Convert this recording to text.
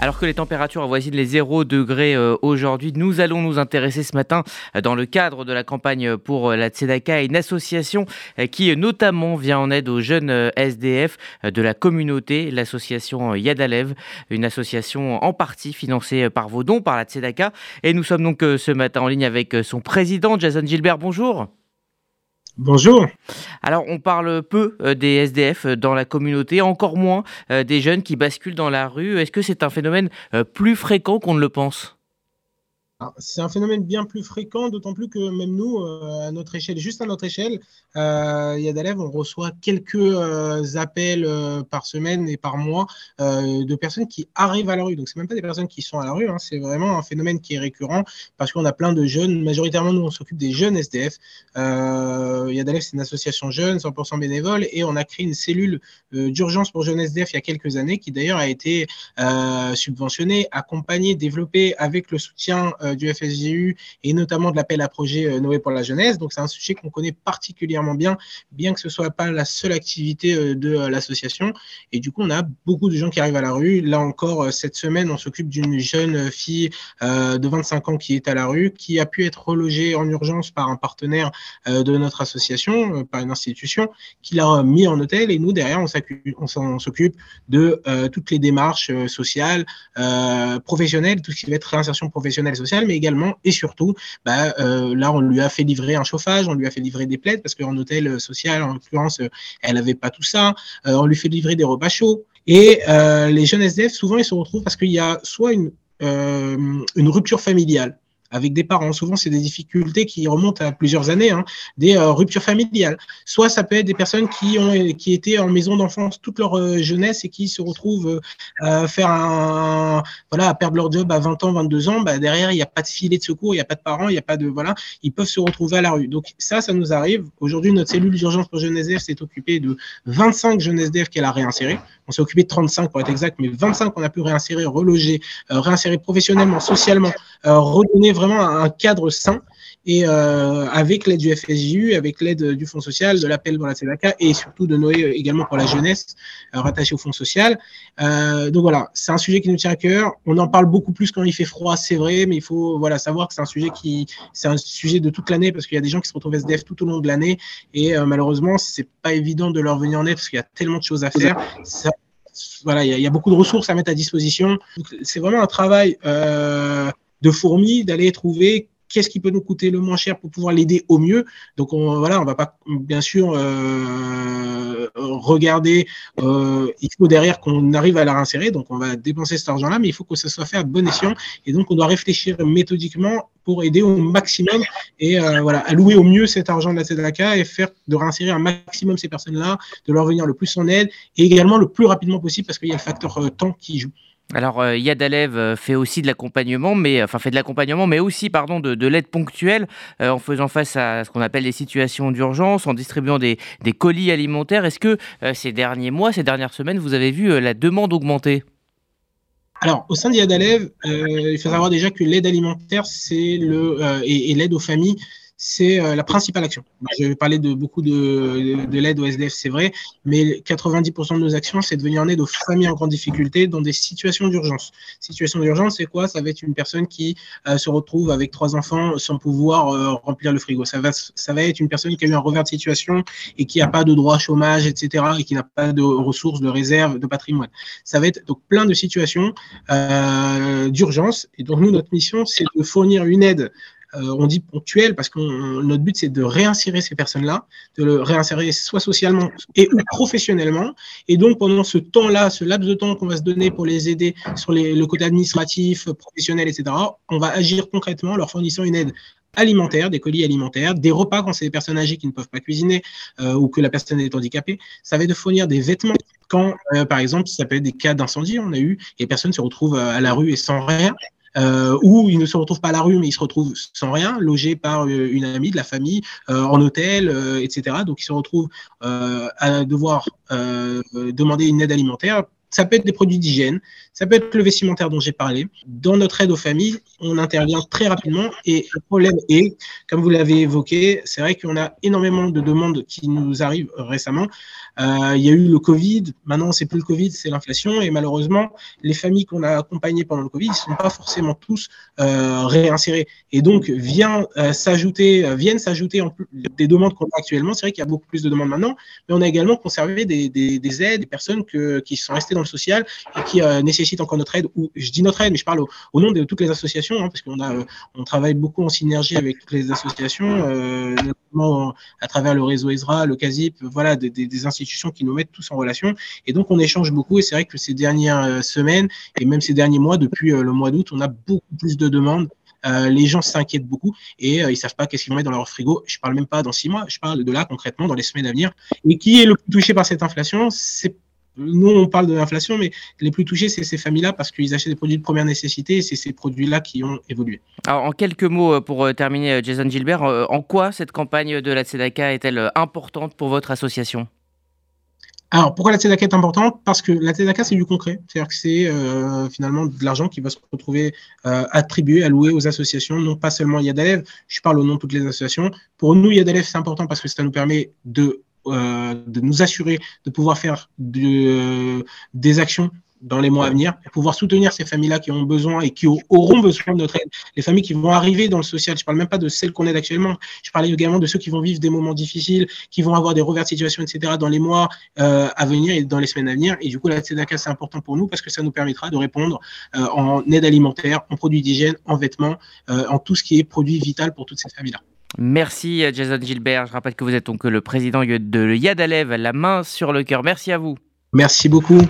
Alors que les températures avoisinent les 0 degrés euh, aujourd'hui, nous allons nous intéresser ce matin euh, dans le cadre de la campagne pour euh, la Tzedaka, une association qui notamment vient en aide aux jeunes SDF de la communauté, l'association Yadalev, une association en partie financée par vos dons, par la Tzedaka. Et nous sommes donc ce matin en ligne avec son président, Jason Gilbert. Bonjour. Bonjour. Alors, on parle peu euh, des SDF euh, dans la communauté, encore moins euh, des jeunes qui basculent dans la rue. Est-ce que c'est un phénomène plus fréquent qu'on ne le pense? C'est un phénomène bien plus fréquent, d'autant plus que même nous, euh, à notre échelle, juste à notre échelle, euh, on reçoit quelques euh, appels par semaine et par mois de personnes qui arrivent à la rue. Donc, c'est même pas des personnes qui sont à la rue, hein, c'est vraiment un phénomène qui est récurrent parce qu'on a plein de jeunes. Majoritairement, nous, on s'occupe des jeunes SDF. il c'est une association jeune, 100% bénévole, et on a créé une cellule d'urgence pour jeunes SDF il y a quelques années qui d'ailleurs a été subventionnée, accompagnée, développée avec le soutien euh, du FSGU et notamment de l'appel à projet euh, Noé pour la jeunesse. Donc c'est un sujet qu'on connaît particulièrement bien, bien que ce soit pas la seule activité euh, de l'association. Et du coup, on a beaucoup de gens qui arrivent à la rue. Là encore, cette semaine, on s'occupe d'une jeune fille de 25 ans qui est à la rue, qui a pu être relogée en urgence par un partenaire de notre association, par une institution, qui l'a mis en hôtel. Et nous, derrière, on s'occupe de toutes les démarches sociales, professionnelles, tout ce qui va être réinsertion professionnelle et sociale mais également et surtout, bah, euh, là, on lui a fait livrer un chauffage, on lui a fait livrer des plaides, parce qu'en hôtel social, en l'occurrence, euh, elle n'avait pas tout ça. Euh, on lui fait livrer des repas chauds. Et les jeunes SDF, souvent, ils se retrouvent parce qu'il y a soit une rupture familiale, avec des parents. Souvent, c'est des difficultés qui remontent à plusieurs années, hein, des euh, ruptures familiales. Soit ça peut être des personnes qui ont qui étaient en maison d'enfance toute leur euh, jeunesse et qui se retrouvent euh, à faire un voilà à perdre leur job à 20 ans, 22 ans. Bah, derrière, il n'y a pas de filet de secours, il n'y a pas de parents, il n'y a pas de voilà, ils peuvent se retrouver à la rue. Donc ça, ça nous arrive. Aujourd'hui, notre cellule d'urgence pour jeunes SDF s'est occupée de 25 jeunes SDF qu'elle a réinsérés. On s'est occupé de 35 pour être exact, mais 25 qu'on a pu réinsérer, reloger, réinsérer professionnellement, socialement, redonner vraiment un cadre sain et euh, avec l'aide du FSJU, avec l'aide du Fonds social, de l'appel dans la CEDACA et surtout de Noé euh, également pour la jeunesse euh, rattachée au Fonds social. donc voilà, c'est un sujet qui nous tient à cœur. On en parle beaucoup plus quand il fait froid, c'est vrai, mais il faut voilà savoir que c'est un sujet qui c'est un sujet de toute l'année parce qu'il y a des gens qui se retrouvent SDF tout au long de l'année et malheureusement c'est pas évident de leur venir en aide parce qu'il y a tellement de choses à faire. Voilà, il y, a, beaucoup de ressources à mettre à disposition. C'est vraiment un travail de fourmis d'aller trouver qu'est-ce qui peut nous coûter le moins cher pour pouvoir l'aider au mieux. Donc on, voilà, on va pas bien sûr euh, regarder. Euh, il faut derrière qu'on arrive à la réinsérer, donc on va dépenser cet argent-là, mais il faut que ça soit fait à bon escient. Et donc on doit réfléchir méthodiquement pour aider au maximum et euh, voilà, allouer au mieux cet argent de la CEDACA et faire de réinsérer un maximum ces personnes-là, de leur venir le plus en aide et également le plus rapidement possible parce qu'il y a le facteur temps qui joue. Alors euh, Yadalev euh, fait aussi de l'accompagnement, mais enfin fait de l'accompagnement, mais aussi pardon de, l'aide ponctuelle euh, en faisant face à ce qu'on appelle les situations d'urgence, en distribuant des, colis alimentaires. Est-ce que ces derniers mois, ces dernières semaines, vous avez vu la demande augmenter? Alors, au sein de Yadalev, il faut savoir déjà que l'aide alimentaire, c'est le et l'aide aux familles, c'est euh, la principale action. Je vais parler de beaucoup de, de, l'aide au SDF, c'est vrai, mais 90% de nos actions, c'est de venir en aide aux familles en grande difficulté dans des situations d'urgence. Situation d'urgence, c'est quoi? Ça va être une personne qui euh, se retrouve avec trois enfants sans pouvoir euh, remplir le frigo. Ça va, ça va être une personne qui a eu un revers de situation et qui n'a pas de droit chômage, etc., et qui n'a pas de ressources, de réserve, de patrimoine. Ça va être donc plein de situations d'urgence. Et donc, nous, notre mission, c'est de fournir une aide euh, on dit ponctuel parce que notre but c'est de réinsérer ces personnes-là, de le réinsérer soit socialement et ou professionnellement. Et donc pendant ce temps-là, ce laps de temps qu'on va se donner pour les aider sur le côté administratif, professionnel, etc., on va agir concrètement en leur fournissant une aide alimentaire, des colis alimentaires, des repas quand c'est des personnes âgées qui ne peuvent pas cuisiner euh, ou que la personne est handicapée. Ça va être de fournir des vêtements quand, euh, par exemple, ça peut être des cas d'incendie, on a eu, et les personnes se retrouvent à la rue et sans rien euh, où ils ne se retrouvent pas à la rue, mais ils se retrouvent sans rien, logés par euh, une amie de la famille, euh, en hôtel, euh, etc. Donc ils se retrouvent à devoir demander une aide alimentaire. Ça peut être des produits d'hygiène, Ça peut être le vestimentaire dont j'ai parlé. Dans notre aide aux familles, on intervient très rapidement et le problème est, comme vous l'avez évoqué, c'est vrai qu'on a énormément de demandes qui nous arrivent récemment. Euh, il y a eu le Covid, maintenant c'est plus le Covid, c'est l'inflation et malheureusement, les familles qu'on a accompagnées pendant le Covid, ils ne sont pas forcément tous euh, réinsérés. Et donc, euh, s'ajouter, viennent s'ajouter des demandes qu'on a actuellement. C'est vrai qu'il y a beaucoup plus de demandes maintenant, mais on a également conservé des, des, des aides, des personnes qui sont restées dans social et qui nécessitent encore notre aide. Ou je dis notre aide, mais je parle au, nom de toutes les associations, hein, parce qu'on a, on travaille beaucoup en synergie avec les associations, notamment à travers le réseau ESRA, le CASIP, voilà, des, institutions qui nous mettent tous en relation. Et donc, on échange beaucoup. Et c'est vrai que ces dernières euh, semaines et même ces derniers mois, depuis euh, le mois d'août, on a beaucoup plus de demandes. Euh, les gens s'inquiètent beaucoup et ils savent pas qu'est-ce qu'ils vont mettre dans leur frigo. Je parle même pas dans six mois, je parle de là concrètement dans les semaines à venir. Et qui est le plus touché par cette inflation? C'est nous, on parle de l'inflation, mais les plus touchés, c'est ces familles-là parce qu'ils achètent des produits de première nécessité et c'est ces produits-là qui ont évolué. Alors, en quelques mots, pour terminer, Jason Gilbert, en quoi cette campagne de la Tzedaka est-elle importante pour votre association? Alors, pourquoi la TEDACA est importante? Parce que la TEDACA, c'est du concret. C'est-à-dire que c'est euh, finalement de l'argent qui va se retrouver euh, attribué, alloué aux associations, non pas seulement Yadalev. Je parle au nom de toutes les associations. Pour nous, Yadalev, c'est important parce que ça nous permet de, euh, de nous assurer de pouvoir faire de, des actions dans les mois à venir pouvoir soutenir ces familles-là qui ont besoin et qui auront besoin de notre aide. Les familles qui vont arriver dans le social, je ne parle même pas de celles qu'on aide actuellement, je parlais également de ceux qui vont vivre des moments difficiles, qui vont avoir des revers de situation, etc. dans les mois euh, à venir et dans les semaines à venir. Et du coup, la Tzedaka, c'est important pour nous parce que ça nous permettra de répondre euh, en aide alimentaire, en produits d'hygiène, en vêtements, euh, en tout ce qui est produit vital pour toutes ces familles-là. Merci Jason Gilbert. Je rappelle que vous êtes donc le président de Yad Alev, la main sur le cœur. Merci à vous. Merci beaucoup.